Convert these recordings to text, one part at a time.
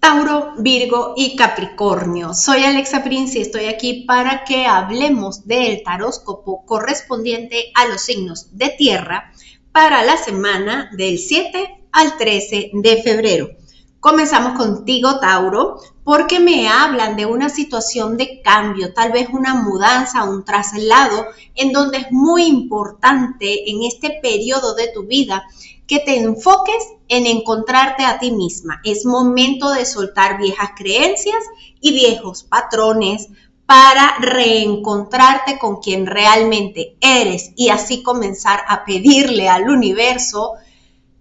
Tauro, Virgo y Capricornio. Soy Alexa Prince y estoy aquí para que hablemos del taróscopo correspondiente a los signos de tierra para la semana del 7 al 13 de febrero. Comenzamos contigo, Tauro, porque me hablan de una situación de cambio, tal vez una mudanza, un traslado, en donde es muy importante en este periodo de tu vida que te enfoques en encontrarte a ti misma. Es momento de soltar viejas creencias y viejos patrones para reencontrarte con quien realmente eres y así comenzar a pedirle al universo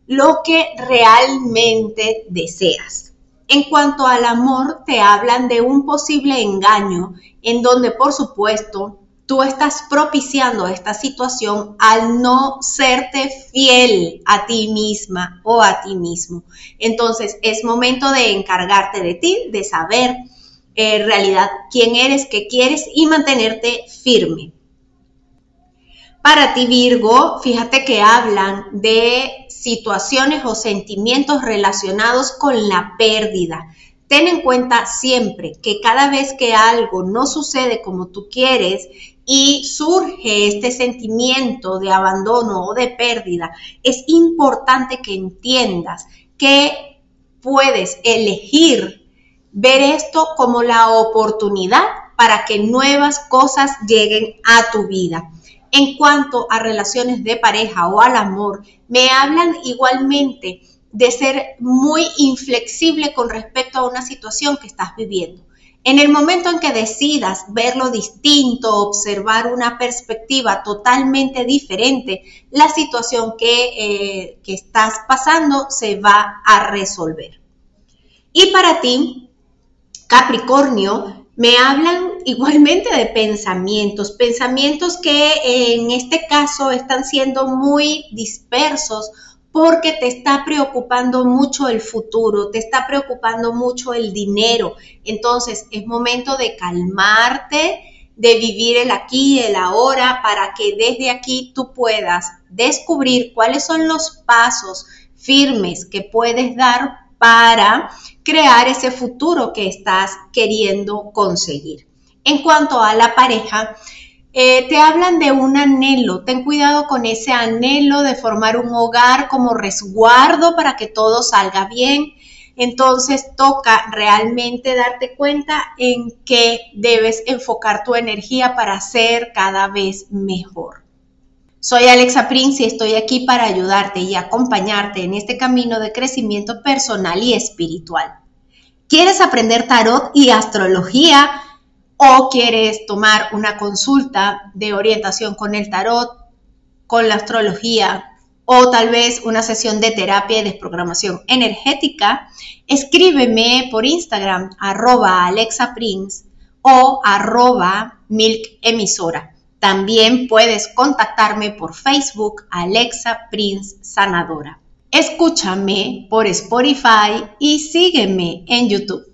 lo que realmente deseas. En cuanto al amor, te hablan de un posible engaño en donde, por supuesto, tú estás propiciando esta situación al no serte fiel a ti misma o a ti mismo. Entonces es momento de encargarte de ti, de saber eh, en realidad quién eres, qué quieres y mantenerte firme. Para ti, Virgo, fíjate que hablan de situaciones o sentimientos relacionados con la pérdida. Ten en cuenta siempre que cada vez que algo no sucede como tú quieres y surge este sentimiento de abandono o de pérdida, es importante que entiendas que puedes elegir ver esto como la oportunidad para que nuevas cosas lleguen a tu vida. En cuanto a relaciones de pareja o al amor, me hablan igualmente de ser muy inflexible con respecto a una situación que estás viviendo. En el momento en que decidas verlo distinto, observar una perspectiva totalmente diferente, la situación que, eh, que estás pasando se va a resolver. Y para ti, Capricornio, me hablan igualmente de pensamientos, pensamientos que en este caso están siendo muy dispersos porque te está preocupando mucho el futuro, te está preocupando mucho el dinero. Entonces es momento de calmarte, de vivir el aquí y el ahora para que desde aquí tú puedas descubrir cuáles son los pasos firmes que puedes dar para crear ese futuro que estás queriendo conseguir. En cuanto a la pareja, eh, te hablan de un anhelo, ten cuidado con ese anhelo de formar un hogar como resguardo para que todo salga bien. Entonces toca realmente darte cuenta en que debes enfocar tu energía para ser cada vez mejor. Soy Alexa Prince y estoy aquí para ayudarte y acompañarte en este camino de crecimiento personal y espiritual. ¿Quieres aprender tarot y astrología? o quieres tomar una consulta de orientación con el tarot, con la astrología o tal vez una sesión de terapia y desprogramación energética, escríbeme por Instagram arroba alexaprince o arroba milkemisora. También puedes contactarme por Facebook Alexa Prince Sanadora. Escúchame por Spotify y sígueme en YouTube.